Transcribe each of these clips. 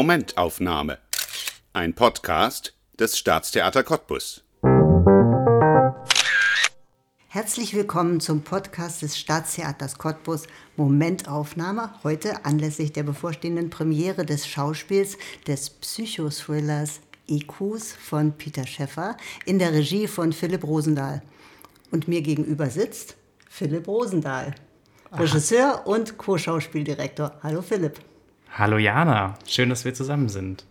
Momentaufnahme. Ein Podcast des Staatstheater Cottbus. Herzlich willkommen zum Podcast des Staatstheaters Cottbus Momentaufnahme. Heute anlässlich der bevorstehenden Premiere des Schauspiels des Psychothrillers IQs von Peter Schäffer in der Regie von Philipp Rosendahl. Und mir gegenüber sitzt Philipp Rosendahl, Regisseur und Co-Schauspieldirektor. Hallo Philipp. Hallo Jana, schön, dass wir zusammen sind.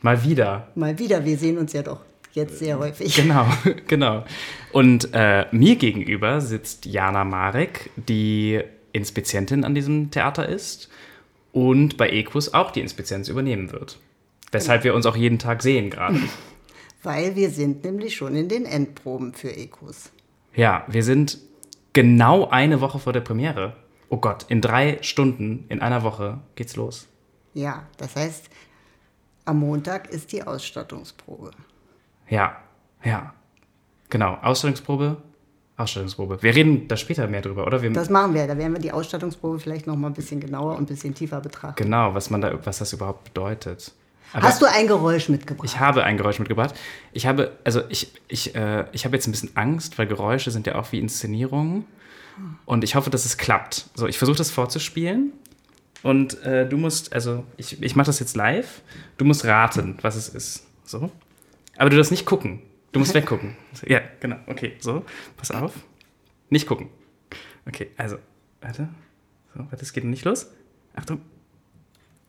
Mal wieder. Mal wieder, wir sehen uns ja doch jetzt sehr häufig. Genau, genau. Und äh, mir gegenüber sitzt Jana Marek, die Inspizientin an diesem Theater ist und bei Equus auch die Inspizienz übernehmen wird. Weshalb wir uns auch jeden Tag sehen gerade. Weil wir sind nämlich schon in den Endproben für Equus. Ja, wir sind genau eine Woche vor der Premiere. Oh Gott, in drei Stunden, in einer Woche geht's los. Ja, das heißt, am Montag ist die Ausstattungsprobe. Ja, ja. Genau, Ausstellungsprobe, Ausstellungsprobe. Wir reden da später mehr drüber, oder? Wir, Das machen wir. Da werden wir die Ausstattungsprobe vielleicht noch mal ein bisschen genauer und ein bisschen tiefer betrachten. genau, was man da, was das überhaupt bedeutet. Aber Hast du ein Geräusch mitgebracht? ich habe ein Geräusch mitgebracht. Ich habe, also ich, ich, äh, ich habe jetzt ein bisschen Angst, weil Geräusche sind ja auch wie Inszenierungen. Und ich hoffe, dass es klappt. So, ich versuche das vorzuspielen. Und äh, du musst, also ich, ich mache das jetzt live. Du musst raten, was es ist. So. Aber du darfst nicht gucken. Du musst weggucken. Ja, genau. Okay, so. Pass auf. Nicht gucken. Okay, also, warte. So, warte, es geht noch nicht los. Achtung.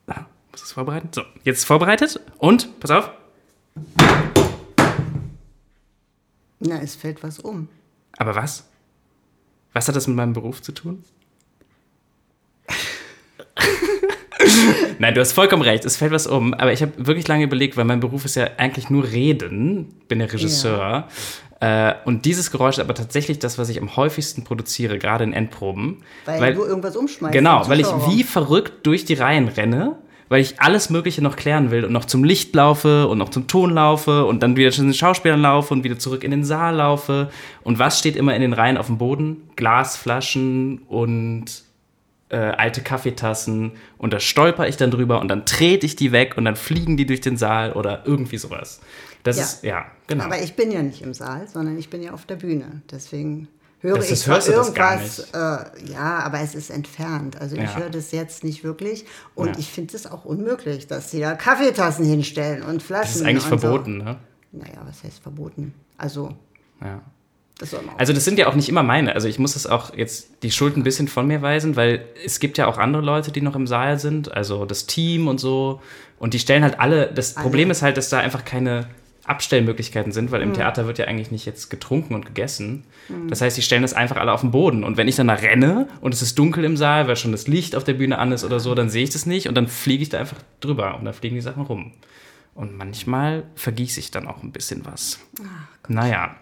Ah, muss es vorbereiten? So, jetzt vorbereitet. Und, pass auf. Na, es fällt was um. Aber was? Was hat das mit meinem Beruf zu tun? Nein, du hast vollkommen recht, es fällt was um, aber ich habe wirklich lange überlegt, weil mein Beruf ist ja eigentlich nur Reden, bin ja Regisseur. Äh, und dieses Geräusch ist aber tatsächlich das, was ich am häufigsten produziere, gerade in Endproben. Weil, du irgendwas umschmeißt. Genau, weil ich wie verrückt durch die Reihen renne, weil ich alles Mögliche noch klären will und noch zum Licht laufe und noch zum Ton laufe und dann wieder zu den Schauspielern laufe und wieder zurück in den Saal laufe. Und was steht immer in den Reihen auf dem Boden? Glasflaschen und äh, alte Kaffeetassen. Und da stolper ich dann drüber und dann trete ich die weg und dann fliegen die durch den Saal oder irgendwie sowas. Das Ja. ist, ja, genau. Aber ich bin ja nicht im Saal, sondern ich bin ja auf der Bühne. Deswegen höre Das ich das irgendwas. Äh, ja, aber es ist entfernt. Also ich Ja. höre das jetzt nicht wirklich. Und Ja. ich finde es auch unmöglich, dass sie da Kaffeetassen hinstellen und Flaschen. das ist eigentlich verboten, ne? So. Naja, was heißt verboten? Also, Ja. Das. Also das sind ja auch nicht immer meine. Also ich muss es auch jetzt die Schuld ein bisschen von mir weisen, weil es gibt ja auch andere Leute, die noch im Saal sind, also das Team und so. Und die stellen halt alle. Das Alle. Problem ist halt, dass da einfach keine Abstellmöglichkeiten sind, weil im Theater wird ja eigentlich nicht jetzt getrunken und gegessen. Das heißt, die stellen das einfach alle auf den Boden. Und wenn ich dann da renne und es ist dunkel im Saal, weil schon das Licht auf der Bühne an ist oder so, dann sehe ich das nicht und dann fliege ich da einfach drüber und dann fliegen die Sachen rum. Und manchmal vergieße ich dann auch ein bisschen was. naja,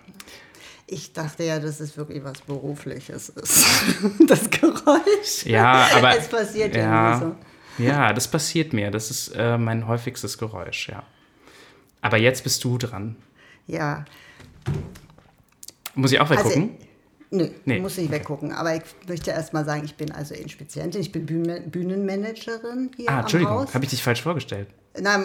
Ich dachte ja, dass es wirklich was Berufliches ist. das Geräusch. Ja, aber. Es passiert ja, ja, nur so. ja, das passiert mir. Das ist äh, mein häufigstes Geräusch, ja. Aber jetzt bist du dran. Ja, Muss ich auch weggucken? Nö, Nee, muss nicht weggucken. Aber ich möchte erst mal sagen, ich bin also Inspizientin, ich bin Bühnen Bühnenmanagerin hier ah, Entschuldigung, habe ich dich falsch vorgestellt. Na,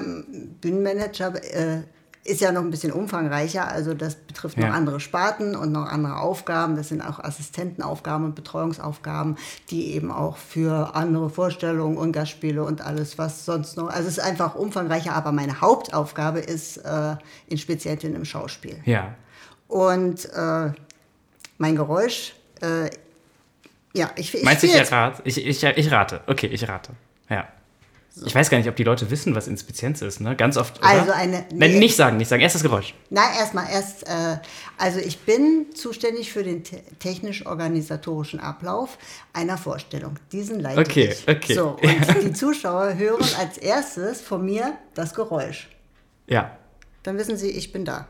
Bühnenmanager äh, ist ja noch ein bisschen umfangreicher, also das betrifft noch Ja. andere Sparten und noch andere Aufgaben. Das sind auch Assistentenaufgaben und Betreuungsaufgaben, die eben auch für andere Vorstellungen und Gastspiele und alles, was sonst noch. Also es ist einfach umfangreicher, aber meine Hauptaufgabe ist äh, Inspizientin im Schauspiel. Ja. Und äh, mein Geräusch, äh, ja, ich, ich Meinst du, ich, errate? Ich, ich, ich rate. Okay, ich rate. Ja. Ich weiß gar nicht, ob die Leute wissen, was Inspizienz ist, ne? Ganz oft. Oder? Also eine- Nein, nee. nicht sagen, nicht sagen. Erst das Geräusch. Na, erstmal erst, äh, also ich bin zuständig für den te technisch-organisatorischen Ablauf einer Vorstellung. Diesen leite Okay, ich. okay. So, und die Zuschauer hören als erstes von mir das Geräusch. Ja. Dann wissen sie, ich bin da.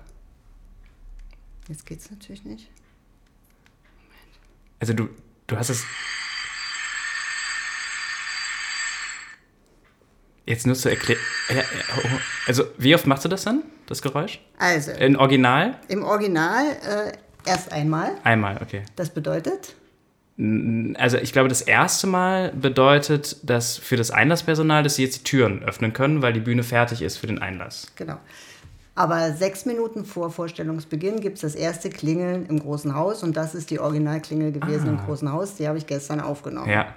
Jetzt geht's natürlich nicht. Also du, du hast es. Jetzt nur zu erklären. Also, wie oft machst du das dann, das Geräusch? Also, In Original? im Original äh, erst einmal. Einmal, okay. Das bedeutet, Also ich glaube, das erste Mal bedeutet das für das Einlasspersonal, dass sie jetzt die Türen öffnen können, weil die Bühne fertig ist für den Einlass. Genau. Aber sechs Minuten vor Vorstellungsbeginn gibt es das erste Klingeln im Großen Haus und das ist die Originalklingel gewesen im Großen Haus. Die habe ich gestern aufgenommen. Ja,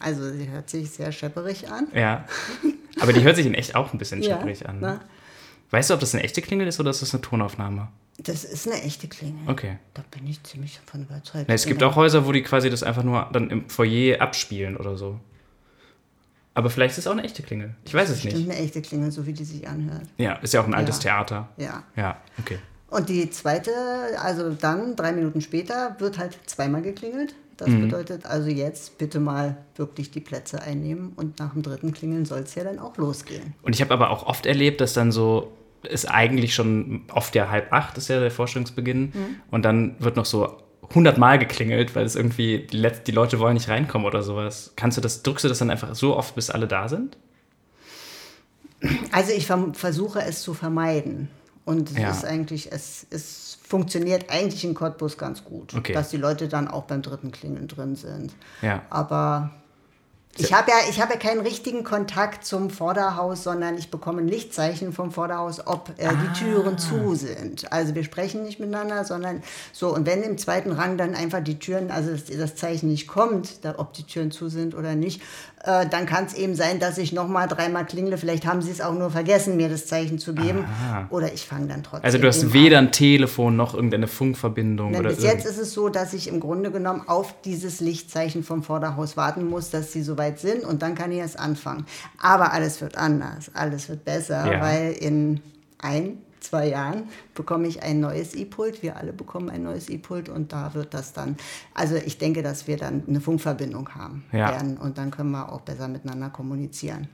Also sie hört sich sehr schepperig an. ja. Aber die hört sich in echt auch ein bisschen Ja, schrecklich an. na. Ne? Weißt du, ob das eine echte Klingel ist oder ist das eine Tonaufnahme? Das ist eine echte Klingel. Okay. Da bin ich ziemlich davon überzeugt. Na, es gibt Genau. auch Häuser, wo die quasi das einfach nur dann im Foyer abspielen oder so. Aber vielleicht ist es auch eine echte Klingel. Ich weiß es Bestimmt nicht. eine echte Klingel, so wie die sich anhört. Ja, ist ja auch ein altes Ja. Theater. Ja. Ja, okay. Und die zweite, also dann, drei Minuten später, wird halt zweimal geklingelt. Das Mhm. bedeutet also jetzt bitte mal wirklich die Plätze einnehmen und nach dem dritten Klingeln soll es ja dann auch losgehen. Und ich habe aber auch oft erlebt, dass dann so, ist eigentlich schon oft ja halb acht, ist ja der Vorstellungsbeginn. Und dann wird noch so hundertmal geklingelt, weil es irgendwie, die, Let die Leute wollen nicht reinkommen oder sowas. Kannst du das, drückst du das dann einfach so oft, bis alle da sind? Also ich versuche es zu vermeiden. Und es Ja. ist eigentlich, es, es funktioniert eigentlich in Cottbus ganz gut, Okay. dass die Leute dann auch beim dritten Klingeln drin sind. Ja. Aber ich habe ja, ich habe ja keinen richtigen Kontakt zum Vorderhaus, sondern ich bekomme ein Lichtzeichen vom Vorderhaus, ob äh, die Türen zu sind. Also wir sprechen nicht miteinander, sondern so. Und wenn im zweiten Rang dann einfach die Türen, also das, das Zeichen nicht kommt, da, ob die Türen zu sind oder nicht, äh, dann kann es eben sein, dass ich nochmal dreimal klingle. Vielleicht haben sie es auch nur vergessen, mir das Zeichen zu geben. Oder ich fange dann trotzdem. Also du hast weder an. ein Telefon noch irgendeine Funkverbindung Nein, oder bis irgend- jetzt ist es so, dass ich im Grunde genommen auf dieses Lichtzeichen vom Vorderhaus warten muss, dass sie soweit sind und dann kann ich erst anfangen. Aber alles wird anders, alles wird besser, Ja. weil in ein, zwei Jahren bekomme ich ein neues E-Pult. Wir alle bekommen ein neues E-Pult und da wird das dann, also ich denke, dass wir dann eine Funkverbindung haben Ja. werden und dann können wir auch besser miteinander kommunizieren.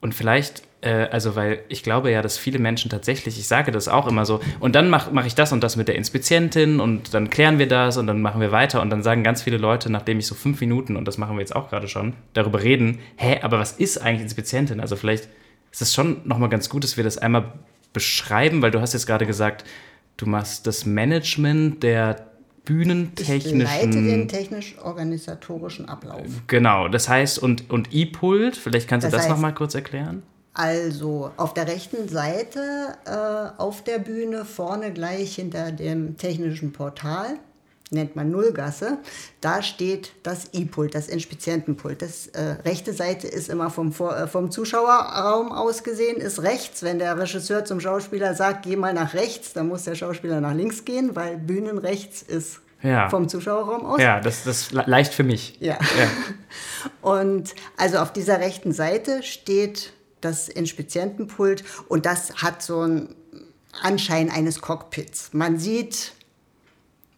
Und vielleicht, äh, also weil ich glaube ja, dass viele Menschen tatsächlich, ich sage das auch immer so, und dann mache mach ich das und das mit der Inspizientin und dann klären wir das und dann machen wir weiter und dann sagen ganz viele Leute, nachdem ich so fünf Minuten, und das machen wir jetzt auch gerade schon, darüber reden, hä, aber was ist eigentlich Inspizientin? Also vielleicht ist es schon nochmal ganz gut, dass wir das einmal beschreiben, weil du hast jetzt gerade gesagt, du machst das Management der Ich leite den bühnentechnischen... technisch-organisatorischen Ablauf. Genau, das heißt, und, und E-Pult, vielleicht kannst du Das das, heißt- nochmal kurz erklären? Also auf der rechten Seite äh, auf der Bühne, vorne gleich hinter dem technischen Portal, nennt man Nullgasse, da steht das E-Pult, das Inspizientenpult. Das äh, rechte Seite ist immer vom, äh, vom Zuschauerraum aus gesehen, ist rechts. Wenn der Regisseur zum Schauspieler sagt, geh mal nach rechts, dann muss der Schauspieler nach links gehen, weil Bühnenrechts ist Ja. vom Zuschauerraum aus. Ja, das ist le- leicht für mich. Ja. Und also auf dieser rechten Seite steht das Inspizientenpult und das hat so einen Anschein eines Cockpits. Man sieht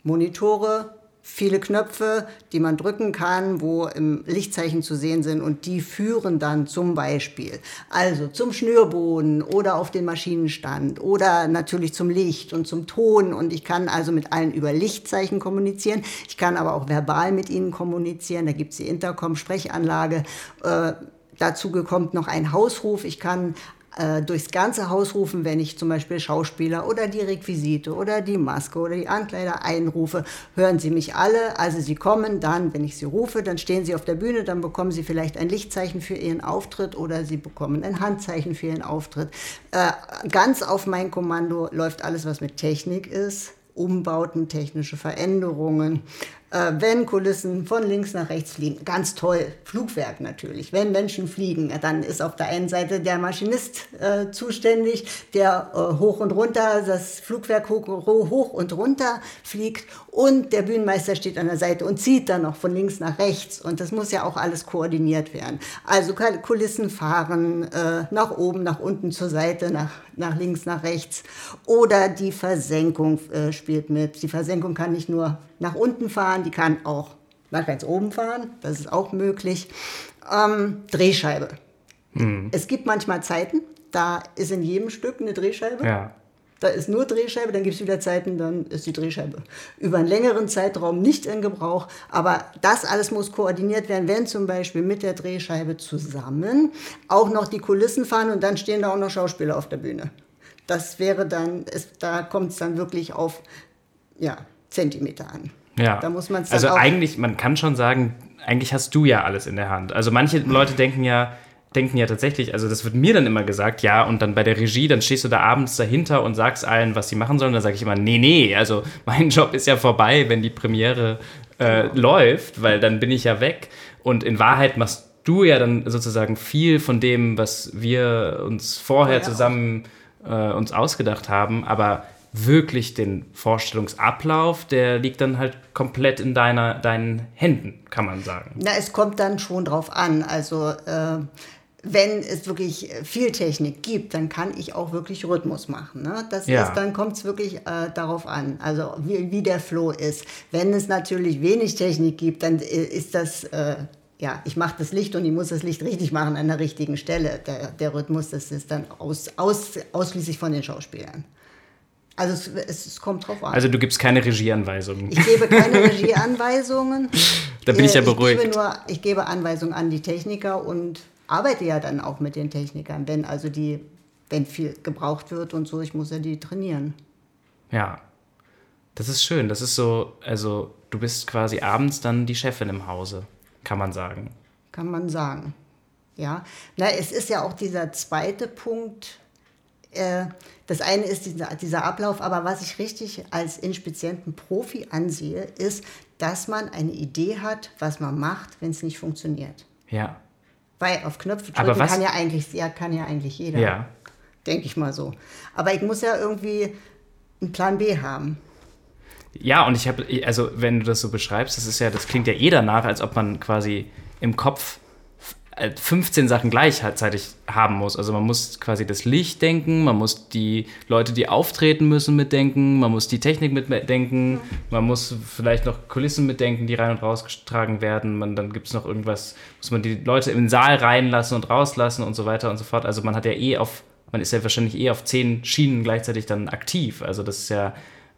Monitore, viele Knöpfe, die man drücken kann, wo im Lichtzeichen zu sehen sind und die führen dann zum Beispiel also zum Schnürboden oder auf den Maschinenstand oder natürlich zum Licht und zum Ton und ich kann also mit allen über Lichtzeichen kommunizieren. Ich kann aber auch verbal mit ihnen kommunizieren. Da gibt es die Intercom-Sprechanlage. Äh, dazu kommt noch ein Hausruf. Ich kann äh, durchs ganze Haus rufen, wenn ich zum Beispiel Schauspieler oder die Requisite oder die Maske oder die Ankleider einrufe, hören Sie mich alle. Also Sie kommen dann, wenn ich Sie rufe, dann stehen Sie auf der Bühne, dann bekommen Sie vielleicht ein Lichtzeichen für Ihren Auftritt oder Sie bekommen ein Handzeichen für Ihren Auftritt. Äh, ganz auf mein Kommando läuft alles, was mit Technik ist. Umbauten, technische Veränderungen, äh, wenn Kulissen von links nach rechts fliegen, ganz toll. Flugwerk natürlich. Wenn Menschen fliegen, dann ist auf der einen Seite der Maschinist äh, zuständig, der äh, hoch und runter, das Flugwerk hoch, hoch und runter fliegt und der Bühnenmeister steht an der Seite und zieht dann noch von links nach rechts. Und das muss ja auch alles koordiniert werden. Also Kulissen fahren äh, nach oben, nach unten, zur Seite, nach, nach links, nach rechts. Oder die Versenkung äh, spielt mit. Die Versenkung kann nicht nur nach unten fahren, die kann auch nach ganz oben fahren. Das ist auch möglich. Ähm, Drehscheibe. Es gibt manchmal Zeiten, da ist in jedem Stück eine Drehscheibe. Ja. Da ist nur Drehscheibe, dann gibt es wieder Zeiten, dann ist die Drehscheibe über einen längeren Zeitraum nicht in Gebrauch. Aber das alles muss koordiniert werden, wenn zum Beispiel mit der Drehscheibe zusammen auch noch die Kulissen fahren und dann stehen da auch noch Schauspieler auf der Bühne. Das wäre dann, ist, da kommt es dann wirklich auf ja, Zentimeter an. Ja. Da muss man Also eigentlich, man kann schon sagen, eigentlich hast du ja alles in der Hand. Also manche Leute denken ja, denken ja tatsächlich, also das wird mir dann immer gesagt, ja, und dann bei der Regie, dann stehst du da abends dahinter und sagst allen, was sie machen sollen. Dann sage ich immer, nee, nee, also mein Job ist ja vorbei, wenn die Premiere äh, läuft, weil dann bin ich ja weg. Und in Wahrheit machst du ja dann sozusagen viel von dem, was wir uns vorher Ja. zusammen äh, uns ausgedacht haben, aber wirklich den Vorstellungsablauf, der liegt dann halt komplett in deiner, deinen Händen, kann man sagen. Na, es kommt dann schon drauf an. Also äh, wenn es wirklich viel Technik gibt, dann kann ich auch wirklich Rhythmus machen. Ne? Das Ja. ist, dann kommt es wirklich äh, darauf an, also wie, wie der Flow ist. Wenn es natürlich wenig Technik gibt, dann äh, ist das, äh, ja, ich mache das Licht und ich muss das Licht richtig machen an der richtigen Stelle. Der, der Rhythmus, das ist dann aus, aus, ausschließlich von den Schauspielern. Also es, es, es kommt drauf an. Also du gibst keine Regieanweisungen. ich gebe keine Regieanweisungen. Da bin ich ja Äh, beruhigt. Ich gebe, nur, ich gebe Anweisungen an die Techniker und arbeite ja dann auch mit den Technikern, wenn also die, wenn viel gebraucht wird und so, ich muss ja die trainieren. Ja. Das ist schön. Das ist so, also du bist quasi abends dann die Chefin im Hause, kann man sagen. kann man sagen. Ja, na, es ist ja auch dieser zweite Punkt. Äh, das eine ist dieser, dieser Ablauf, aber was ich richtig als inspizienten Profi ansehe, ist, dass man eine Idee hat, was man macht, wenn es nicht funktioniert. Ja. Weil auf Knöpfe drücken kann ja eigentlich, ja, kann ja eigentlich jeder. Ja. Denke ich mal so. Aber ich muss ja irgendwie einen Plan B haben. Ja, und ich habe, also wenn du das so beschreibst, das ist ja, das klingt ja eh danach, als ob man quasi im Kopf 15 Sachen gleichzeitig haben muss. Also man muss quasi das Licht denken, man muss die Leute, die auftreten müssen, mitdenken, man muss die Technik mitdenken, man muss vielleicht noch Kulissen mitdenken, die rein und rausgetragen werden. Man, dann gibt es noch irgendwas, muss man die Leute im Saal reinlassen und rauslassen und so weiter und so fort. Also man hat ja eh auf, man ist ja wahrscheinlich eh auf zehn Schienen gleichzeitig dann aktiv. Also das ist ja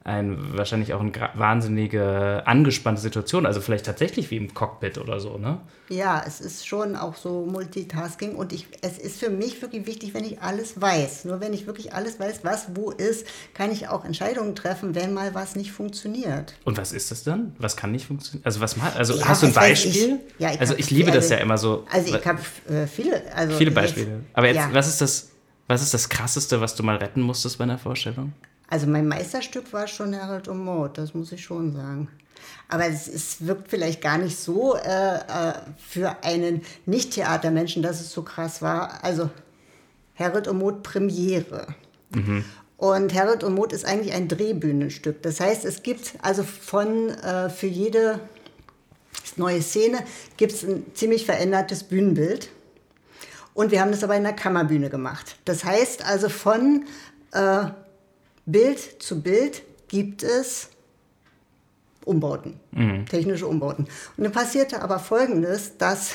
ein, wahrscheinlich auch eine wahnsinnige angespannte Situation. Also vielleicht tatsächlich wie im Cockpit oder so, ne? Ja, es ist schon auch so Multitasking und ich, es ist für mich wirklich wichtig, wenn ich alles weiß. Nur wenn ich wirklich alles weiß, was wo ist, kann ich auch Entscheidungen treffen, wenn mal was nicht funktioniert. Und was ist das dann? Was kann nicht funktionieren? Also was mal, also Ja, hast du ein Beispiel? ich. Ja, ich also ich liebe das also- ja immer so. Also ich habe äh, viele, also viele jetzt- Beispiele. Aber jetzt, ja. was ist das? Was ist das krasseste, was du mal retten musstest bei einer Vorstellung? Also mein Meisterstück war schon Harold und Maud, das muss ich schon sagen. Aber es, es wirkt vielleicht gar nicht so äh, äh, für einen Nicht-Theatermenschen, dass es so krass war. Also Harold und Maud Premiere. Und Harold und Maud ist eigentlich ein Drehbühnenstück. Das heißt, es gibt also von äh, für jede neue Szene gibt es ein ziemlich verändertes Bühnenbild. Und wir haben das aber in der Kammerbühne gemacht. Das heißt also von äh, Bild zu Bild gibt es Umbauten, technische Umbauten. Und dann passierte aber Folgendes, dass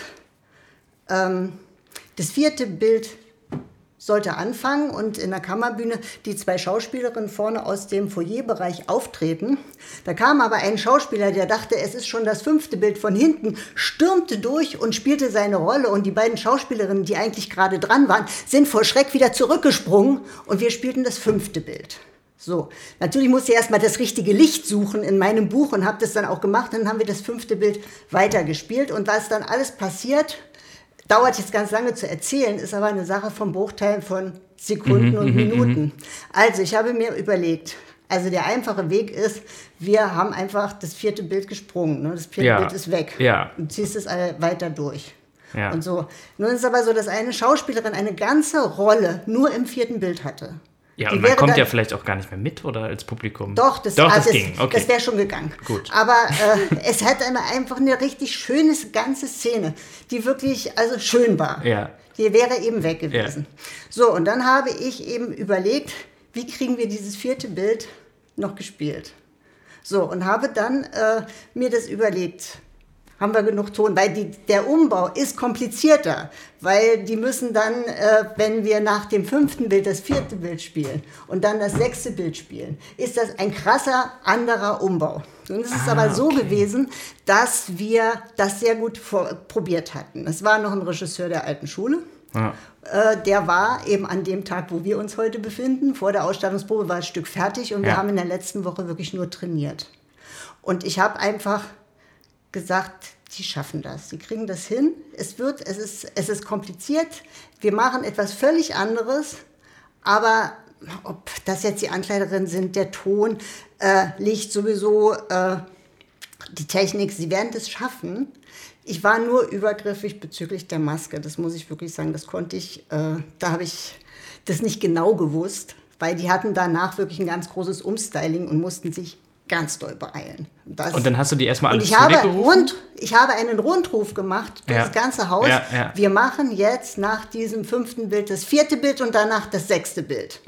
ähm, das vierte Bild sollte anfangen und in der Kammerbühne die zwei Schauspielerinnen vorne aus dem Foyerbereich auftreten. Da kam aber ein Schauspieler, der dachte, es ist schon das fünfte Bild von hinten, stürmte durch und spielte seine Rolle und die beiden Schauspielerinnen, die eigentlich gerade dran waren, sind vor Schreck wieder zurückgesprungen und wir spielten das fünfte Bild. So, natürlich musste ich erstmal das richtige Licht suchen in meinem Buch und habe das dann auch gemacht. Dann haben wir das fünfte Bild weitergespielt und was dann alles passiert, dauert jetzt ganz lange zu erzählen, ist aber eine Sache vom Bruchteil von Sekunden und Minuten. Also ich habe mir überlegt, also der einfache Weg ist, wir haben einfach das vierte Bild gesprungen. Ne? Das vierte Ja. Bild ist weg. Ja. Und ziehst es weiter durch. Ja. Und so. Nun ist es aber so, dass eine Schauspielerin eine ganze Rolle nur im vierten Bild hatte. Ja, Die und man kommt dann- ja vielleicht auch gar nicht mehr mit oder als Publikum. Doch, das, Doch, ah, das, ging. Okay. Das wäre schon gegangen. Gut. Aber äh, es eine, einfach eine richtig schöne ganze Szene, die wirklich also schön war. Ja. Die wäre eben weg gewesen. So, und dann habe ich eben überlegt, wie kriegen wir dieses vierte Bild noch gespielt. So, und habe dann äh, mir das überlegt. Haben wir genug Ton? Weil die, der Umbau ist komplizierter, weil die müssen dann, äh, wenn wir nach dem fünften Bild das vierte Bild spielen und dann das sechste Bild spielen, ist das ein krasser anderer Umbau. Und es ist Ah, aber so okay. gewesen, dass wir das sehr gut vor, probiert hatten. Es war noch ein Regisseur der alten Schule. Ja. Äh, der war eben an dem Tag, wo wir uns heute befinden. Vor der Ausstattungsprobe war das Stück fertig und wir Ja. haben in der letzten Woche wirklich nur trainiert. Und ich habe einfach gesagt, die schaffen das, die kriegen das hin. Es wird, es ist, es ist kompliziert. Wir machen etwas völlig anderes, aber ob das jetzt die Ankleiderin sind, der Ton, äh, Licht sowieso, äh, die Technik, sie werden das schaffen. Ich war nur übergriffig bezüglich der Maske, das muss ich wirklich sagen, das konnte ich, äh, da habe ich das nicht genau gewusst, weil die hatten danach wirklich ein ganz großes Umstyling und mussten sich ganz doll beeilen. Das, und dann hast du die erstmal alle ich habe, rund, ich habe einen Rundruf gemacht durch Ja. das ganze Haus. Ja, ja. Wir machen jetzt nach diesem fünften Bild das vierte Bild und danach das sechste Bild.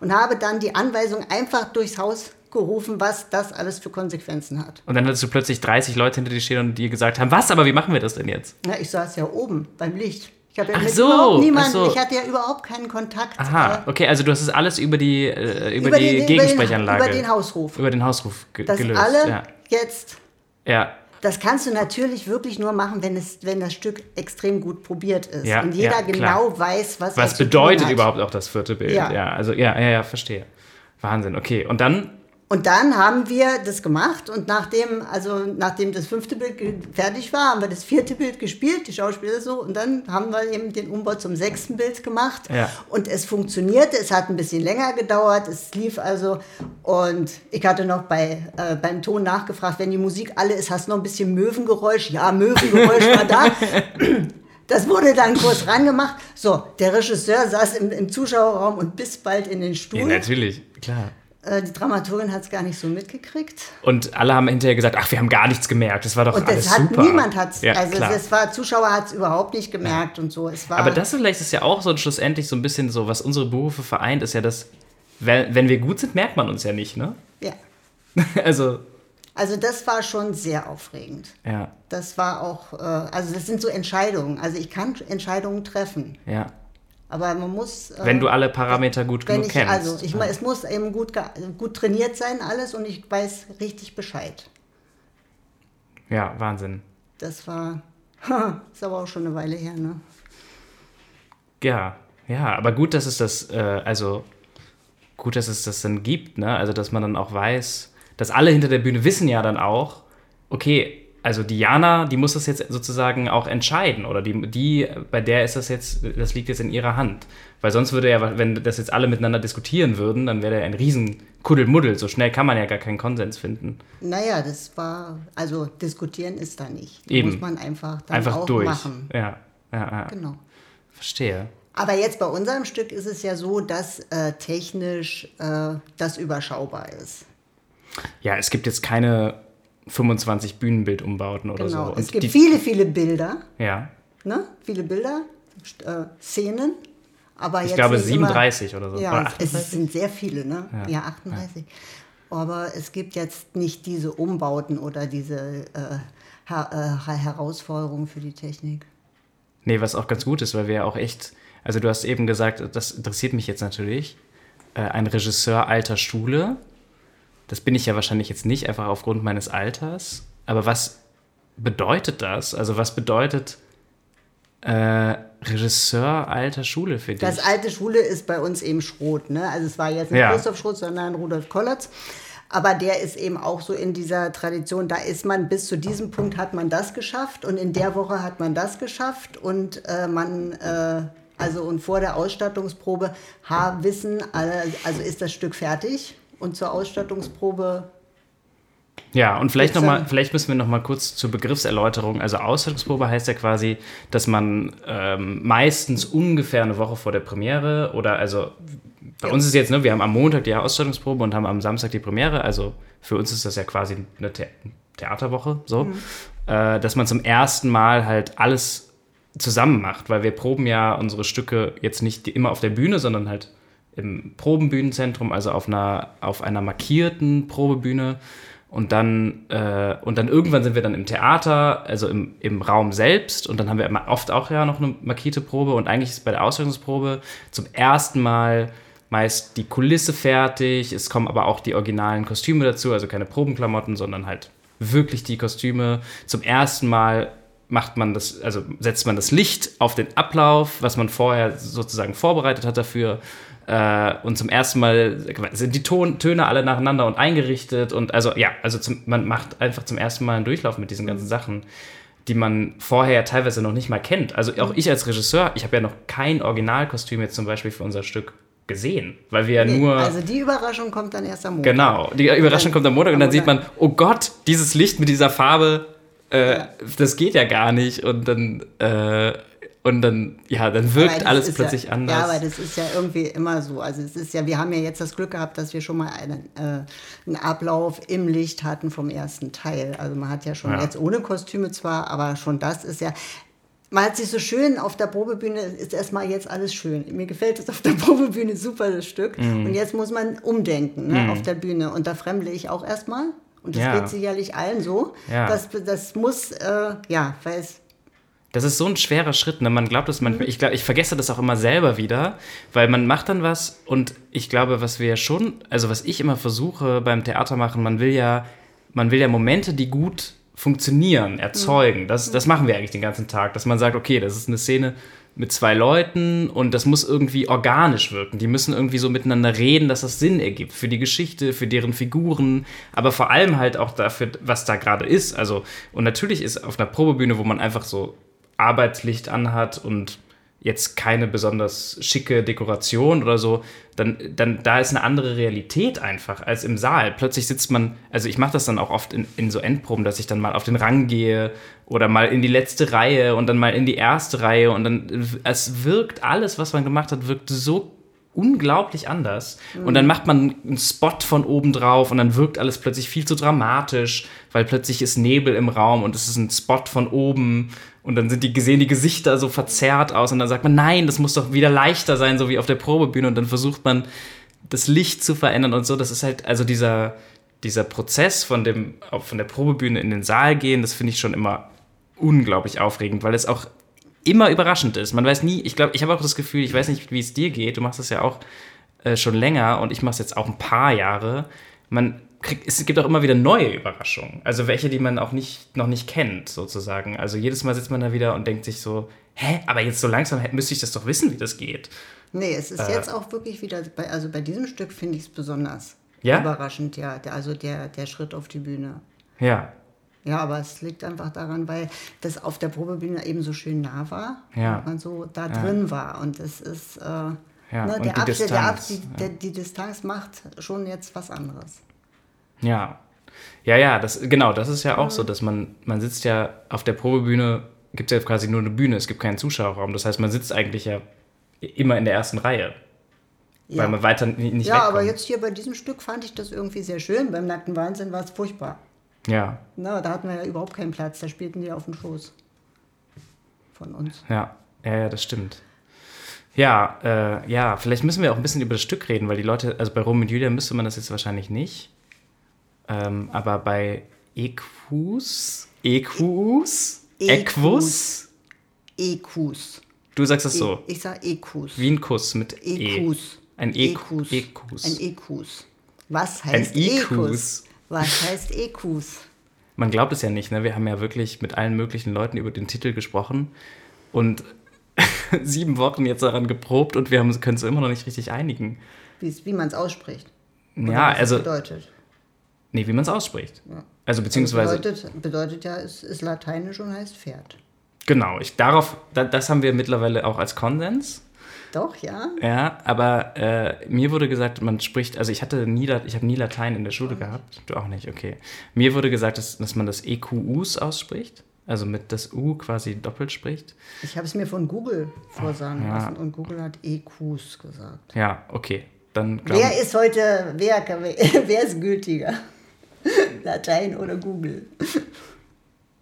Und habe dann die Anweisung einfach durchs Haus gerufen, was das alles für Konsequenzen hat. Und dann hattest du plötzlich 30 Leute hinter dir stehen und dir gesagt haben, was, aber wie machen wir das denn jetzt? Ja, ich saß ja oben beim Licht. Ich habe ja Ach mit so, überhaupt niemanden, so. ich hatte ja überhaupt keinen Kontakt. Aha, äh, okay, also du hast es alles über die, äh, über über die den- Gegensprechanlage. Über den Hausruf. Über den Hausruf ge dass gelöst. alle ja. jetzt ja. Das kannst du natürlich wirklich nur machen, wenn, es, wenn das Stück extrem gut probiert ist. Ja, und jeder ja, genau weiß, was Was bedeutet überhaupt auch das vierte Bild? Ja. ja, also ja, ja, ja, verstehe. Wahnsinn, okay. Und dann, Und dann haben wir das gemacht und nachdem, also nachdem das fünfte Bild fertig war, haben wir das vierte Bild gespielt, die Schauspieler so, und dann haben wir eben den Umbau zum sechsten Bild gemacht. Ja. Und es funktionierte, es hat ein bisschen länger gedauert, es lief also und ich hatte noch bei, äh, beim Ton nachgefragt, wenn die Musik alle ist, hast du noch ein bisschen Möwengeräusch? Ja, Möwengeräusch war da. Das wurde dann kurz rangemacht. So, der Regisseur saß im, im Zuschauerraum und bis bald in den Stuhl. ja, natürlich, klar. Äh, die Dramaturgin hat es gar nicht so mitgekriegt. Und alle haben hinterher gesagt, ach, wir haben gar nichts gemerkt. Das war doch Und alles das hat super. niemand hat's, ja, also klar. es war Zuschauer hat es überhaupt nicht gemerkt und so. Es war Aber das vielleicht ist ja auch so schlussendlich so ein bisschen so, was unsere Berufe vereint, ist ja, dass, wenn, wenn wir gut sind, merkt man uns ja nicht, ne? ja. also, Also das war schon sehr aufregend. ja, Das war auch, äh, also das sind so Entscheidungen. Also ich kann Entscheidungen treffen, ja. Aber man muss. Äh, Wenn du alle Parameter gut genug ich, kennst. Also ich, ja. meine, es muss eben gut, gut trainiert sein alles und ich weiß richtig Bescheid. ja, Wahnsinn. Das war, ist aber auch schon eine Weile her, ne? Ja, ja, aber gut, dass es das, äh, also gut, dass es das dann gibt, ne? Also, dass man dann auch weiß, dass alle hinter der Bühne wissen ja dann auch, okay, also Diana, die muss das jetzt sozusagen auch entscheiden oder die, die, bei der ist das jetzt, das liegt jetzt in ihrer Hand. Weil sonst würde ja, wenn das jetzt alle miteinander diskutieren würden, dann wäre ja ein riesen Kuddelmuddel. So schnell kann man ja gar keinen Konsens finden. Naja, das war, also diskutieren ist da nicht. Da Eben. muss man einfach dann Einfach auch durch. machen. Ja, ja, ja. Genau. Verstehe. Aber jetzt bei unserem Stück ist es ja so, dass äh, technisch äh, das überschaubar ist. Ja, es gibt jetzt keine 25 Bühnenbildumbauten oder Genau. so. es Und gibt viele, viele Bilder, Ja, ne? Viele Bilder, äh, Szenen. Aber ich jetzt glaube nicht immer- 37 oder so. Ja, Oder es 38? sind sehr viele, ne? Ja. Ja, 38. Aber es gibt jetzt nicht diese Umbauten oder diese äh, Her äh, Herausforderungen für die Technik. Nee, was auch ganz gut ist, weil wir ja auch echt, also du hast eben gesagt, das interessiert mich jetzt natürlich, äh, ein Regisseur alter Schule. Das bin ich ja wahrscheinlich jetzt nicht, einfach aufgrund meines Alters. Aber was bedeutet das? Also was bedeutet äh, Regisseur alter Schule für dich? Das alte Schule ist bei uns eben Schroth. Ne? Also es war jetzt nicht Ja. Christoph Schroth, sondern Rudolf Kollatz. Aber der ist eben auch so in dieser Tradition, da ist man bis zu diesem Punkt hat man das geschafft und in der Woche hat man das geschafft und äh, man, äh, also und vor der Ausstattungsprobe ha, wissen also ist das Stück fertig und zur Ausstattungsprobe Ja, und vielleicht, noch mal, vielleicht müssen wir noch mal kurz zur Begriffserläuterung. Also Ausstellungsprobe heißt ja quasi, dass man ähm, meistens ungefähr eine Woche vor der Premiere oder also bei Ja. uns ist jetzt, ne, wir haben am Montag die Ausstellungsprobe und haben am Samstag die Premiere. Also für uns ist das ja quasi eine The Theaterwoche, so, äh, dass man zum ersten Mal halt alles zusammen macht, weil wir proben ja unsere Stücke jetzt nicht immer auf der Bühne, sondern halt im Probenbühnenzentrum, also auf einer, auf einer markierten Probebühne. Und dann, äh, und dann irgendwann sind wir dann im Theater, also im, im Raum selbst. Und dann haben wir oft auch ja noch eine markierte Probe. Und eigentlich ist bei der Ausstellungsprobe zum ersten Mal meist die Kulisse fertig. Es kommen aber auch die originalen Kostüme dazu, also keine Probenklamotten, sondern halt wirklich die Kostüme. Zum ersten Mal macht man das, also setzt man das Licht auf den Ablauf, was man vorher sozusagen vorbereitet hat dafür. Äh, und zum ersten Mal sind die Ton Töne alle nacheinander und eingerichtet. Und also ja, also zum, man macht einfach zum ersten Mal einen Durchlauf mit diesen ganzen Sachen, die man vorher teilweise noch nicht mal kennt. Also auch ich als Regisseur, ich habe ja noch kein Originalkostüm jetzt zum Beispiel für unser Stück gesehen, weil wir ja Nee, nur also die Überraschung kommt dann erst am Montag. Genau, die Überraschung kommt am Montag und dann sieht man, oh Gott, dieses Licht mit dieser Farbe, äh, das geht ja gar nicht und dann, äh, und dann, ja, dann wirkt alles plötzlich ja, anders. Ja, aber das ist ja irgendwie immer so. Also es ist ja, wir haben ja jetzt das Glück gehabt, dass wir schon mal einen, äh, einen Ablauf im Licht hatten vom ersten Teil. Also man hat ja schon Ja. jetzt ohne Kostüme zwar, aber schon das ist ja. Man hat sich so schön auf der Probebühne, ist erstmal jetzt alles schön. Mir gefällt es auf der Probebühne super, das Stück. Mhm. Und jetzt muss man umdenken ne, auf der Bühne. Und da fremdle ich auch erstmal. Und das Ja. geht sicherlich allen so. Ja. Das, das muss, äh, ja, weil es Das ist so ein schwerer Schritt. Ne? Man glaubt es manchmal, ich, glaub, ich vergesse das auch immer selber wieder, weil man macht dann was und ich glaube, was wir ja schon, also was ich immer versuche beim Theater machen, man will ja, man will ja Momente, die gut funktionieren, erzeugen. Das, das machen wir eigentlich den ganzen Tag, dass man sagt, okay, das ist eine Szene mit zwei Leuten und das muss irgendwie organisch wirken. Die müssen irgendwie so miteinander reden, dass das Sinn ergibt für die Geschichte, für deren Figuren, aber vor allem halt auch dafür, was da gerade ist. Also, und natürlich ist auf einer Probebühne, wo man einfach so Arbeitslicht anhat und jetzt keine besonders schicke Dekoration oder so, dann, dann da ist eine andere Realität einfach als im Saal. Plötzlich sitzt man, also ich mache das dann auch oft in, in so Endproben, dass ich dann mal auf den Rang gehe oder mal in die letzte Reihe und dann mal in die erste Reihe und dann, es wirkt alles, was man gemacht hat, wirkt so unglaublich anders. Und dann macht man einen Spot von oben drauf und dann wirkt alles plötzlich viel zu dramatisch, weil plötzlich ist Nebel im Raum und es ist ein Spot von oben und dann sind die sehen die Gesichter so verzerrt aus und dann sagt man, nein, das muss doch wieder leichter sein, so wie auf der Probebühne und dann versucht man das Licht zu verändern und so. Das ist halt, also dieser, dieser Prozess von dem, von der Probebühne in den Saal gehen, das finde ich schon immer unglaublich aufregend, weil es auch immer überraschend ist. Man weiß nie, ich glaube, ich habe auch das Gefühl, ich weiß nicht, wie es dir geht, du machst das ja auch äh, schon länger und ich mache es jetzt auch ein paar Jahre. Man kriegt, es gibt auch immer wieder neue Überraschungen. Also welche, die man auch nicht, noch nicht kennt, sozusagen. Also jedes Mal sitzt man da wieder und denkt sich so, hä, aber jetzt so langsam müsste ich das doch wissen, wie das geht. Nee, es Äh. ist jetzt auch wirklich wieder, bei, also bei diesem Stück finde ich es besonders Ja? überraschend, ja. Der, also der, der Schritt auf die Bühne. Ja, Ja, aber es liegt einfach daran, weil das auf der Probebühne eben so schön nah war Ja. und man so da drin war. Und es ist, äh, Ja, ne, und der die Abstand, der Ab, Distanz, die, der, die Distanz macht schon jetzt was anderes. Ja. Ja, ja, das, genau, das ist ja auch so, dass man, man sitzt ja auf der Probebühne, gibt es ja quasi nur eine Bühne, es gibt keinen Zuschauerraum. Das heißt, man sitzt eigentlich ja immer in der ersten Reihe, Ja, weil man weiter ni- nicht ja wegkommt. aber jetzt hier bei diesem Stück fand ich das irgendwie sehr schön. Beim nackten Wahnsinn war es furchtbar. Ja, Na, da hatten wir ja überhaupt keinen Platz. Da spielten die auf dem Schoß von uns. ja, ja, ja, das stimmt. Ja, äh, ja, vielleicht müssen wir auch ein bisschen über das Stück reden, weil die Leute, also bei Rom und Julia müsste man das jetzt wahrscheinlich nicht. Ähm, aber bei Equus, Equus, Equus, EQs. du sagst das so, Ich sag EQs. wie ein Kuss mit E. EQs. Ein E- EQs. EQs. Ein EQs. Was heißt EQs? EQs? Was heißt EQs? Man glaubt es ja nicht, ne? Wir haben ja wirklich mit allen möglichen Leuten über den Titel gesprochen und sieben Wochen jetzt daran geprobt und wir können es immer noch nicht richtig einigen. Wie, wie man es ausspricht. Ja, also, Bedeutet. Nee, wie man es ausspricht. Also, beziehungsweise, Bedeutet, bedeutet ja, es ist lateinisch und heißt Pferd. genau, ich, darauf, da, das haben wir mittlerweile auch als Konsens. Doch, ja? Ja, aber äh, mir wurde gesagt, man spricht, also ich hatte nie, ich habe nie Latein in der Schule gehabt. Du auch nicht, okay. Mir wurde gesagt, dass, dass man das EQUs ausspricht, also mit das U quasi doppelt spricht. Ich habe es mir von Google vorsagen Ja. lassen und Google hat EQs gesagt. Ja, okay. Dann Wer ist heute, wer, wer ist gültiger? Latein oder Google?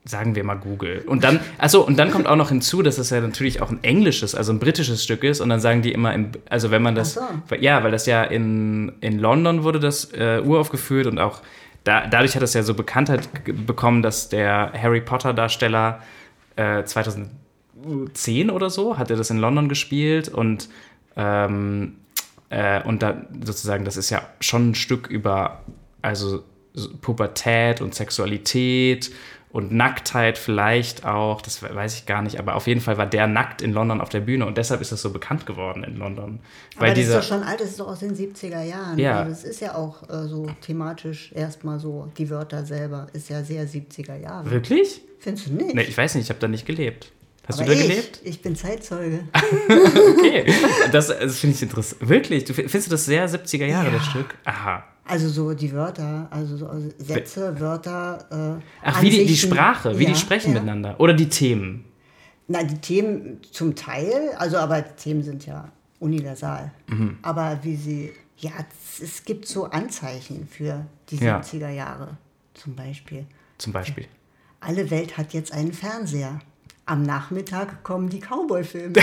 sagen wir mal Google. Und dann, also und dann kommt auch noch hinzu, dass es ja natürlich auch ein englisches, also ein britisches Stück ist. Und dann sagen die immer, im, also wenn man das, weil- ja, weil das ja in, in London wurde das äh, uraufgeführt und auch da, dadurch hat es ja so Bekanntheit bekommen, dass der Harry Potter Darsteller äh, 2010 oder so hat er das in London gespielt und ähm, äh, und da sozusagen, das ist ja schon ein Stück über, also so Pubertät und Sexualität und Nacktheit vielleicht auch, das weiß ich gar nicht, aber auf jeden Fall war der nackt in London auf der Bühne und deshalb ist das so bekannt geworden in London. Aber Weil das dieser, ist doch schon alt, das ist doch aus den 70er Jahren. Ja. Also das ist ja auch äh, so thematisch erstmal so, die Wörter selber ist ja sehr 70er Jahre. wirklich? Findest du nicht? Nee, ich weiß nicht, ich habe da nicht gelebt. Hast Aber du da ich, gelebt? Ich bin Zeitzeuge. Okay, das, das finde ich interessant. Wirklich? Du, findest du das sehr 70er Jahre, Ja. das Stück? Aha. Also so die Wörter, also so Sätze, Wörter. Äh, Ach, wie die, die. Sprache, wie Ja, die sprechen ja. miteinander. Oder die Themen. Na, die Themen zum Teil, also aber die Themen sind ja universal. Mhm. Aber wie sie, ja, es, es gibt so Anzeichen für die Ja. 70er Jahre zum Beispiel. Zum Beispiel. Alle Welt hat jetzt einen Fernseher. Am Nachmittag kommen die Cowboy-Filme.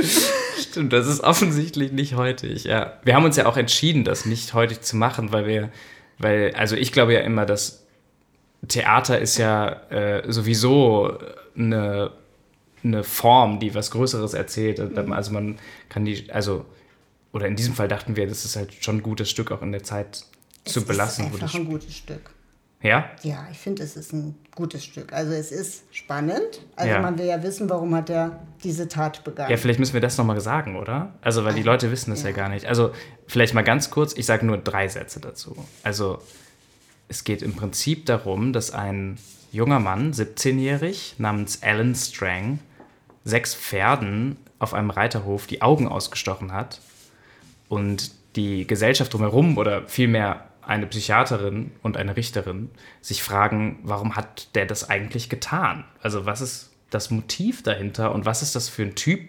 Stimmt, das ist offensichtlich nicht heutig. Ja. Wir haben uns ja auch entschieden, das nicht heutig zu machen, weil wir, weil, also ich glaube ja immer, dass Theater ist ja äh, sowieso eine, eine Form, die was Größeres erzählt. Also man kann die, also, oder in diesem Fall dachten wir, das ist halt schon ein gutes Stück auch in der Zeit zu es belassen. ist einfach ein gutes Stück. Ja? Ja, ich finde, es ist ein gutes Stück. Also es ist spannend. Also Ja. man will ja wissen, warum hat er diese Tat begangen. Ja, vielleicht müssen wir das nochmal sagen, oder? Also, weil die Leute wissen das ja. ja. gar nicht. Also, vielleicht mal ganz kurz, ich sage nur drei Sätze dazu. Also, es geht im Prinzip darum, dass ein junger Mann, 17-jährig, namens Alan Strang, sechs Pferden auf einem Reiterhof die Augen ausgestochen hat und die Gesellschaft drumherum oder vielmehr eine Psychiaterin und eine Richterin sich fragen, warum hat der das eigentlich getan? Also was ist das Motiv dahinter und was ist das für ein Typ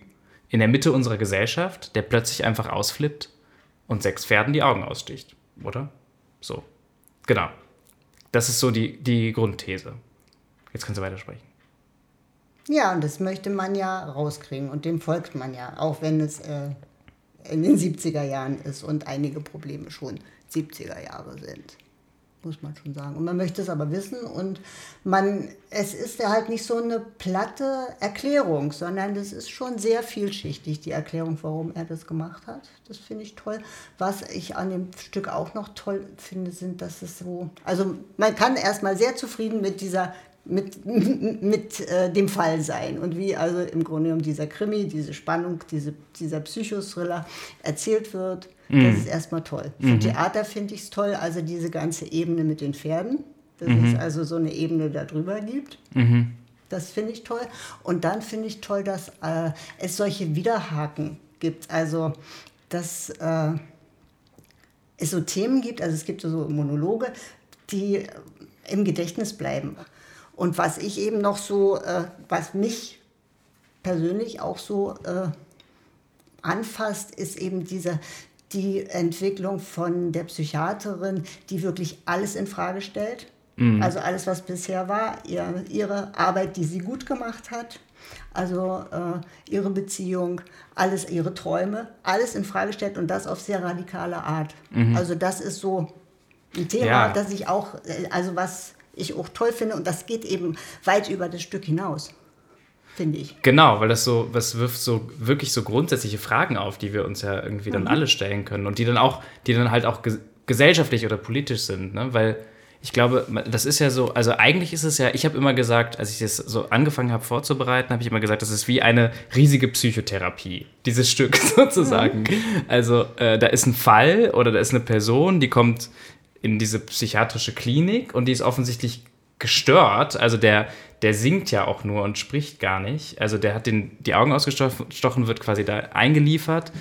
in der Mitte unserer Gesellschaft, der plötzlich einfach ausflippt und sechs Pferden die Augen aussticht, oder? So, genau. Das ist so die, die Grundthese. Jetzt kannst du weitersprechen. Ja, und das möchte man ja rauskriegen und dem folgt man ja, auch wenn es äh, in den 70er Jahren ist und einige Probleme schon 70er Jahre sind. Muss man schon sagen. Und man möchte es aber wissen und man, es ist ja halt nicht so eine platte Erklärung, sondern das ist schon sehr vielschichtig, die Erklärung, warum er das gemacht hat. Das finde ich toll. Was ich an dem Stück auch noch toll finde, sind, dass es so, also man kann erstmal sehr zufrieden mit dieser mit, mit äh, dem Fall sein und wie also im Grunde genommen dieser Krimi, diese Spannung, diese, dieser Psychothriller erzählt wird. Das ist erstmal toll. Für Theater finde ich es toll, also diese ganze Ebene mit den Pferden, dass es also so eine Ebene darüber gibt. Das finde ich toll. Und dann finde ich toll, dass äh, es solche Widerhaken gibt. Also, dass äh, es so Themen gibt, also es gibt so Monologe, die im Gedächtnis bleiben. Und was ich eben noch so, äh, was mich persönlich auch so äh, anfasst, ist eben diese, die Entwicklung von der Psychiaterin, die wirklich alles in Frage stellt. Also alles, was bisher war, ihr, ihre Arbeit, die sie gut gemacht hat, also äh, ihre Beziehung, alles, ihre Träume, alles in Frage stellt und das auf sehr radikale Art. Also das ist so ein Thema, Ja. das ich auch, äh, also was ich auch toll finde und das geht eben weit über das Stück hinaus, finde ich. Genau, weil das so, was wirft so wirklich so grundsätzliche Fragen auf, die wir uns ja irgendwie Mhm. dann alle stellen können und die dann auch, die dann halt auch ges gesellschaftlich oder politisch sind, ne? Weil ich glaube, das ist ja so, also eigentlich ist es ja, ich habe immer gesagt, als ich das so angefangen habe vorzubereiten, habe ich immer gesagt, das ist wie eine riesige Psychotherapie, dieses Stück sozusagen. Also äh, da ist ein Fall oder da ist eine Person, die kommt in diese psychiatrische Klinik und die ist offensichtlich gestört. Also der, der singt ja auch nur und spricht gar nicht. Also der hat den, die Augen ausgestochen, wird quasi da eingeliefert.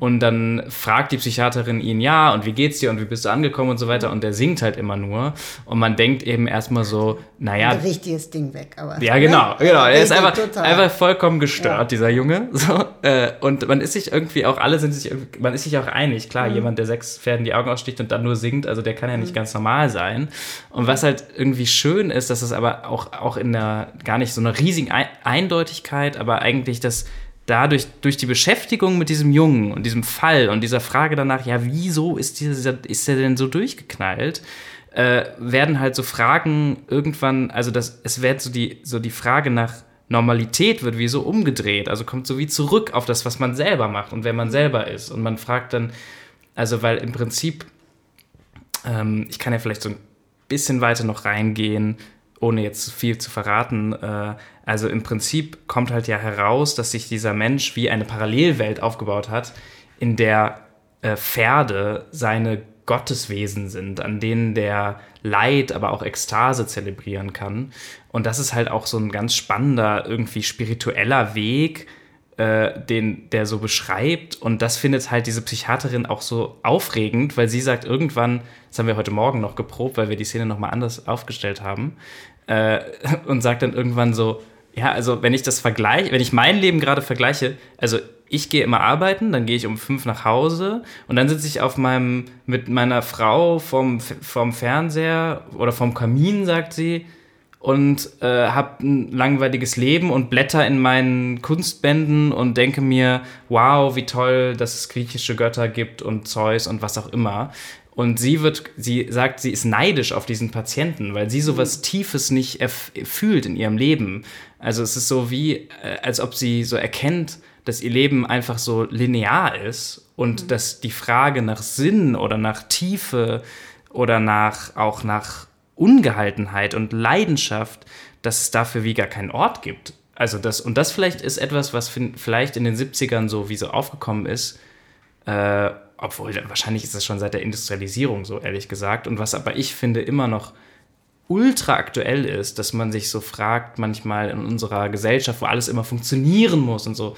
Und dann fragt die Psychiaterin ihn, ja, und wie geht's dir und wie bist du angekommen und so weiter. Und der singt halt immer nur. Und man denkt eben erstmal so, naja, Ein richtiges Ding weg, aber. ja, genau, genau. Er ist einfach, total. einfach vollkommen gestört, Ja. dieser Junge. So, äh, und man ist sich irgendwie auch, alle sind sich, man ist sich auch einig. Mhm. Klar, jemand, der sechs Pferden die Augen aussticht und dann nur singt, also der kann ja nicht ganz normal sein. Und was halt irgendwie schön ist, dass es aber auch, auch in der, gar nicht so einer riesigen Ei- Eindeutigkeit, aber eigentlich das dadurch, durch die Beschäftigung mit diesem Jungen und diesem Fall und dieser Frage danach, ja, wieso ist dieser, ist der denn so durchgeknallt? äh, werden halt so Fragen irgendwann, also das, es wird so die, so die Frage nach Normalität wird wie so umgedreht, also kommt so wie zurück auf das, was man selber macht und wer man selber ist. Und man fragt dann, also weil im Prinzip, ähm, ich kann ja vielleicht so ein bisschen weiter noch reingehen, ohne jetzt viel zu verraten. Äh, also im Prinzip kommt halt ja heraus, dass sich dieser Mensch wie eine Parallelwelt aufgebaut hat, in der äh, Pferde seine Gotteswesen sind, an denen der Leid, aber auch Ekstase zelebrieren kann. Und das ist halt auch so ein ganz spannender, irgendwie spiritueller Weg, äh, den der so beschreibt. Und das findet halt diese Psychiaterin auch so aufregend, weil sie sagt irgendwann, das haben wir heute Morgen noch geprobt, weil wir die Szene nochmal anders aufgestellt haben, äh, und sagt dann irgendwann so, ja, also wenn ich das vergleiche, wenn ich mein Leben gerade vergleiche, also ich gehe immer arbeiten, dann gehe ich um fünf nach Hause und dann sitze ich auf meinem, mit meiner Frau vorm, vorm Fernseher oder vorm Kamin, sagt sie, und äh, habe ein langweiliges Leben und blätter in meinen Kunstbänden und denke mir, wow, wie toll, dass es griechische Götter gibt und Zeus und was auch immer. Und sie wird, sie sagt, sie ist neidisch auf diesen Patienten, weil sie sowas mhm. Tiefes nicht fühlt in ihrem Leben. Also es ist so wie, äh, als ob sie so erkennt, dass ihr Leben einfach so linear ist und mhm. dass die Frage nach Sinn oder nach Tiefe oder nach auch nach Ungehaltenheit und Leidenschaft, dass es dafür wie gar keinen Ort gibt. Also das, und das vielleicht ist etwas, was vielleicht in den 70ern so wie so aufgekommen ist, äh, obwohl wahrscheinlich ist das schon seit der Industrialisierung so, ehrlich gesagt. Und was aber ich finde immer noch ultra aktuell ist, dass man sich so fragt, manchmal in unserer Gesellschaft, wo alles immer funktionieren muss und so.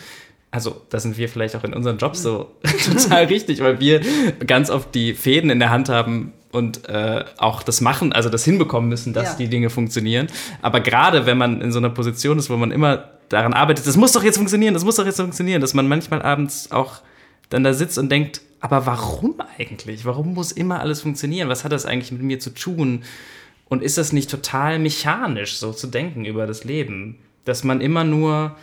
Also, da sind wir vielleicht auch in unseren Jobs so total richtig, weil wir ganz oft die Fäden in der Hand haben und äh, auch das machen, also das hinbekommen müssen, dass ja. die Dinge funktionieren. Aber gerade wenn man in so einer Position ist, wo man immer daran arbeitet, das muss doch jetzt funktionieren, das muss doch jetzt funktionieren, dass man manchmal abends auch dann da sitzt und denkt, aber warum eigentlich? Warum muss immer alles funktionieren? Was hat das eigentlich mit mir zu tun? Und ist das nicht total mechanisch, so zu denken über das Leben? Dass man immer nur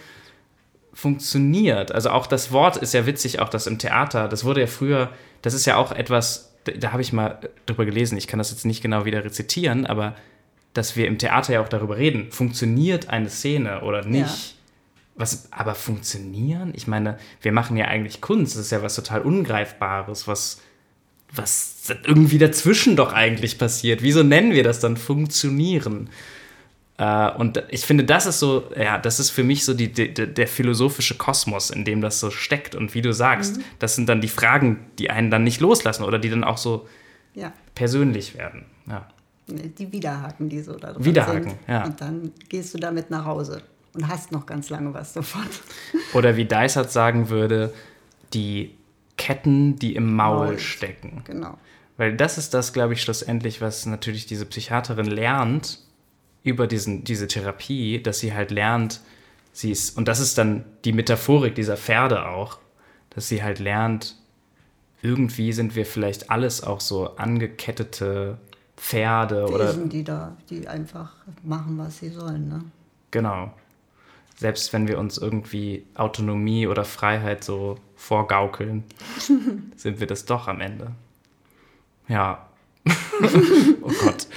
funktioniert. Also auch das Wort ist ja witzig, auch das im Theater. Das wurde ja früher, das ist ja auch etwas, da, da habe ich mal drüber gelesen. Ich kann das jetzt nicht genau wieder rezitieren, aber dass wir im Theater ja auch darüber reden. Funktioniert eine Szene oder nicht? Ja. Was, aber funktionieren? Ich meine, wir machen ja eigentlich Kunst. Das ist ja was total Ungreifbares, was, was irgendwie dazwischen doch eigentlich passiert. Wieso nennen wir das dann funktionieren? Äh, und ich finde, das ist so, ja, das ist für mich so die, die, der philosophische Kosmos, in dem das so steckt. Und wie du sagst, mhm. das sind dann die Fragen, die einen dann nicht loslassen oder die dann auch so ja. persönlich werden. Ja. Die Widerhaken, die so da drin Widerhaken, sind. Ja. Und dann gehst du damit nach Hause und hast noch ganz lange was davon. Oder wie Dysart sagen würde, die Ketten, die im Maul, Maul. stecken. Genau. Weil das ist das, glaube ich, schlussendlich, was natürlich diese Psychiaterin lernt über diesen, diese Therapie, dass sie halt lernt, sie ist, und das ist dann die Metaphorik dieser Pferde auch, dass sie halt lernt, irgendwie sind wir vielleicht alles auch so angekettete Pferde Wesen, oder. die da, die einfach machen, was sie sollen, ne? Genau selbst wenn wir uns irgendwie Autonomie oder Freiheit so vorgaukeln, sind wir das doch am Ende. Ja. oh Gott.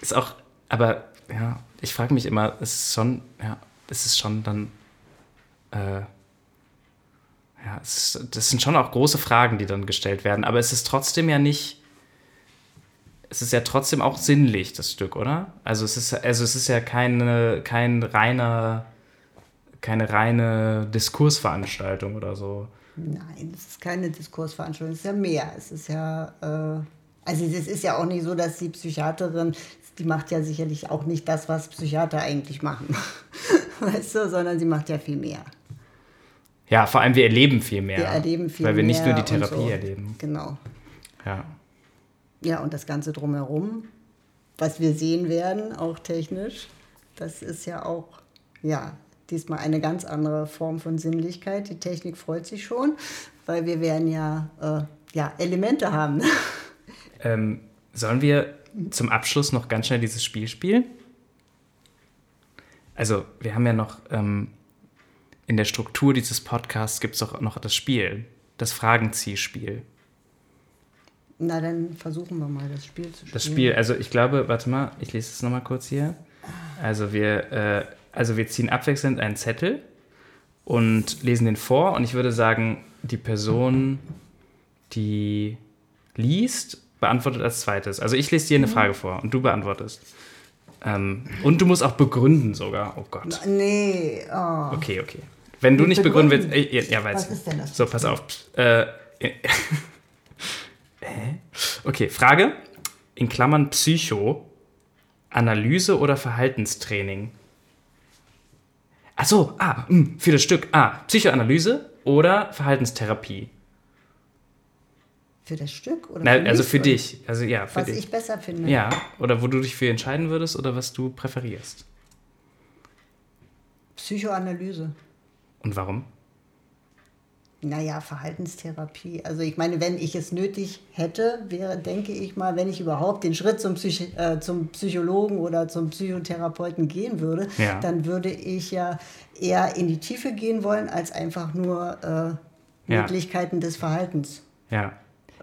Ist auch, aber ja, ich frage mich immer, es ist schon, ja, es schon dann, äh, ja, ist, das sind schon auch große Fragen, die dann gestellt werden, aber es ist trotzdem ja nicht es ist ja trotzdem auch sinnlich, das Stück, oder? Also es ist, also es ist ja keine, kein reiner, keine reine Diskursveranstaltung oder so. Nein, es ist keine Diskursveranstaltung, es ist ja mehr. Es ist ja, äh, also es ist ja auch nicht so, dass die Psychiaterin, die macht ja sicherlich auch nicht das, was Psychiater eigentlich machen. weißt du, sondern sie macht ja viel mehr. Ja, vor allem wir erleben viel mehr. Wir erleben viel mehr. Weil wir nicht nur die Therapie so. erleben. Genau. Ja. Ja, und das Ganze drumherum, was wir sehen werden, auch technisch, das ist ja auch, ja, diesmal eine ganz andere Form von Sinnlichkeit. Die Technik freut sich schon, weil wir werden ja, äh, ja Elemente haben. Ähm, sollen wir zum Abschluss noch ganz schnell dieses Spiel spielen? Also, wir haben ja noch ähm, in der Struktur dieses Podcasts gibt es auch noch das Spiel, das Fragenziehspiel. Na, dann versuchen wir mal das Spiel zu spielen. Das Spiel, also ich glaube, warte mal, ich lese es nochmal kurz hier. Also wir, äh, also wir ziehen abwechselnd einen Zettel und lesen den vor und ich würde sagen, die Person, die liest, beantwortet als zweites. Also ich lese dir eine Frage vor und du beantwortest. Ähm, und du musst auch begründen sogar. Oh Gott. Nee, oh. Okay, okay. Wenn du nicht begründen willst. Äh, ja, ja, weiß Was ist denn das? So, pass auf. Äh, okay, Frage. In Klammern Psycho. Analyse oder Verhaltenstraining? Achso, ah, mh, für das Stück. Ah, Psychoanalyse oder Verhaltenstherapie? Für das Stück? Oder Na, für also für dich. Also ja, für Was dich. ich besser finde. Ja, oder wo du dich für entscheiden würdest oder was du präferierst. Psychoanalyse. Und warum? Naja, Verhaltenstherapie. Also ich meine, wenn ich es nötig hätte, wäre, denke ich mal, wenn ich überhaupt den Schritt zum, Psychi äh, zum Psychologen oder zum Psychotherapeuten gehen würde, Ja. dann würde ich ja eher in die Tiefe gehen wollen, als einfach nur äh, Ja. Möglichkeiten des Verhaltens. Ja.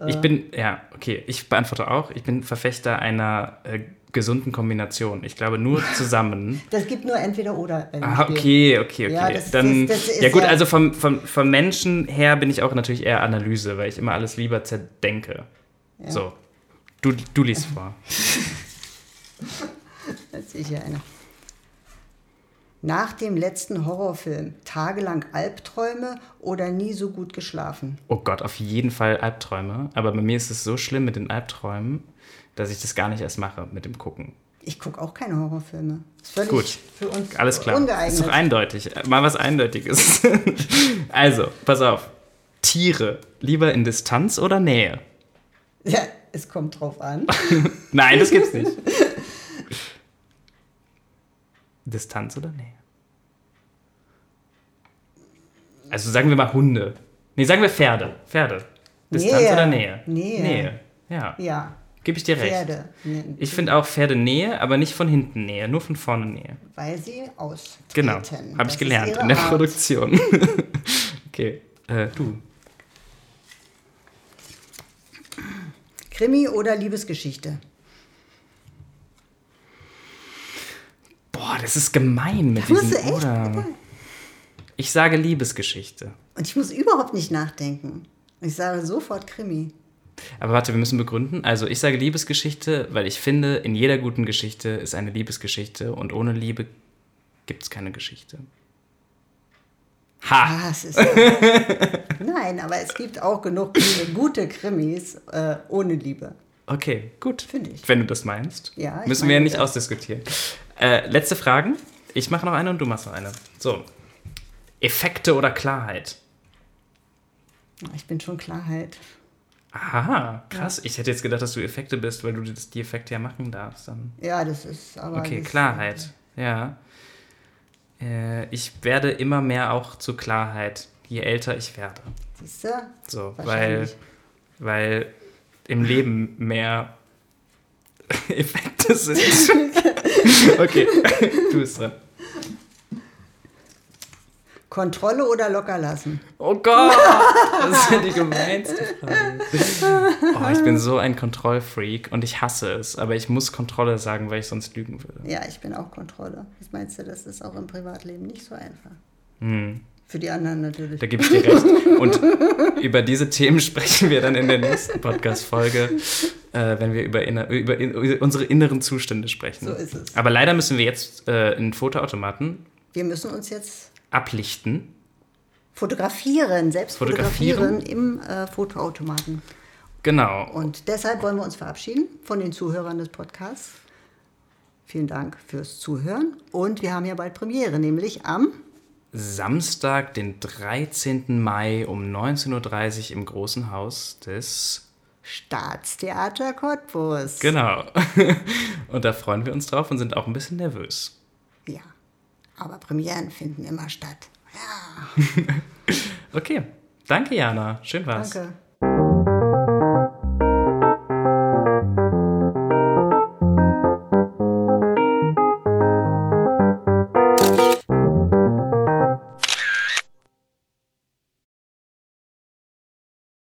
Äh. Ich bin, ja, okay, ich beantworte auch. Ich bin Verfechter einer äh, gesunden Kombination. Ich glaube, nur zusammen. Das gibt nur entweder oder. dem Ah, okay, okay, okay. Ja, das- Dann, das- das ja gut, ja- also vom, vom, vom Menschen her bin ich auch natürlich eher Analyse, weil ich immer alles lieber zerdenke. So, du, du liest vor. Das sehe ich ja einer. Nach dem letzten Horrorfilm tagelang Albträume oder nie so gut geschlafen? Oh Gott, auf jeden Fall Albträume. Aber bei mir ist es so schlimm mit den Albträumen, dass ich das gar nicht erst mache mit dem Gucken. Ich gucke auch keine Horrorfilme. Das ist völlig Gut. für uns Alles klar. ungeeignet. Ist doch eindeutig. Mal was Eindeutiges. also, pass auf. Tiere. Lieber in Distanz oder Nähe? ja, es kommt drauf an. Nein, das gibt's nicht. Distanz oder Nähe? Also sagen wir mal Hunde. Nee, sagen wir Pferde. Pferde. Distanz Nähe. oder Nähe? Nähe. Nähe. Ja, Ja, gebe ich dir recht. Pferde. Nee, Ich finde auch Pferde Nähe, aber nicht von hinten Nähe, nur von vorne Nähe. weil sie austreten. Genau, habe ich gelernt in der Art. Produktion. okay, äh, du. Krimi oder Liebesgeschichte? Das ist gemein mit musst diesem oder. Ich sage Liebesgeschichte. Und ich muss überhaupt nicht nachdenken. Ich sage sofort Krimi. Aber warte, wir müssen begründen. Also ich sage Liebesgeschichte, weil ich finde, in jeder guten Geschichte ist eine Liebesgeschichte und ohne Liebe gibt es keine Geschichte. Ha! Ah, Nein, aber es gibt auch genug gute- Krimis äh, ohne Liebe. Okay, gut. Finde ich. Wenn du das meinst. Ja, ich Müssen wir ja meine nicht ausdiskutieren. Äh, letzte Fragen. Ich mache noch eine und du machst noch eine. So. Effekte oder Klarheit? Ich bin schon Klarheit. Aha, krass. Ich hätte jetzt gedacht, dass du Effekte bist, weil du das, die Effekte ja machen darfst. Dann. Ja, das ist aber. Okay, Klarheit. Ja. Äh, ich werde immer mehr auch zu Klarheit, je älter ich werde. Siehst du? So, weil, weil im Leben mehr Effekte sind. okay, du bist dran. Kontrolle oder locker lassen? Oh Gott, das ist ja die gemeinste Frage. Oh, ich bin so ein Kontrollfreak und ich hasse es, aber ich muss Kontrolle sagen, weil ich sonst lügen würde. Ja, ich bin auch Kontrolle. Was meinst du, das ist auch im Privatleben nicht so einfach. Hm. Für die anderen natürlich. Da gebe ich dir recht. Und über diese Themen sprechen wir dann in der nächsten Podcast-Folge, äh, wenn wir über, inner, über, in, über unsere inneren Zustände sprechen. So ist es. Aber leider müssen wir jetzt äh, in Fotoautomaten Wir müssen uns jetzt ablichten. fotografieren, selbst Fotografieren? fotografieren, im äh, Fotoautomaten. Genau. Und deshalb wollen wir uns verabschieden von den Zuhörern des Podcasts. Vielen Dank fürs Zuhören. Und wir haben ja bald Premiere, nämlich am Samstag, den 13. Mai um 19.30 Uhr im Großen Haus des. Staatstheater Cottbus. Genau. Und da freuen wir uns drauf und sind auch ein bisschen nervös. Ja, aber Premieren finden immer statt. Ja, Okay. Danke, Jana. Schön war's. danke.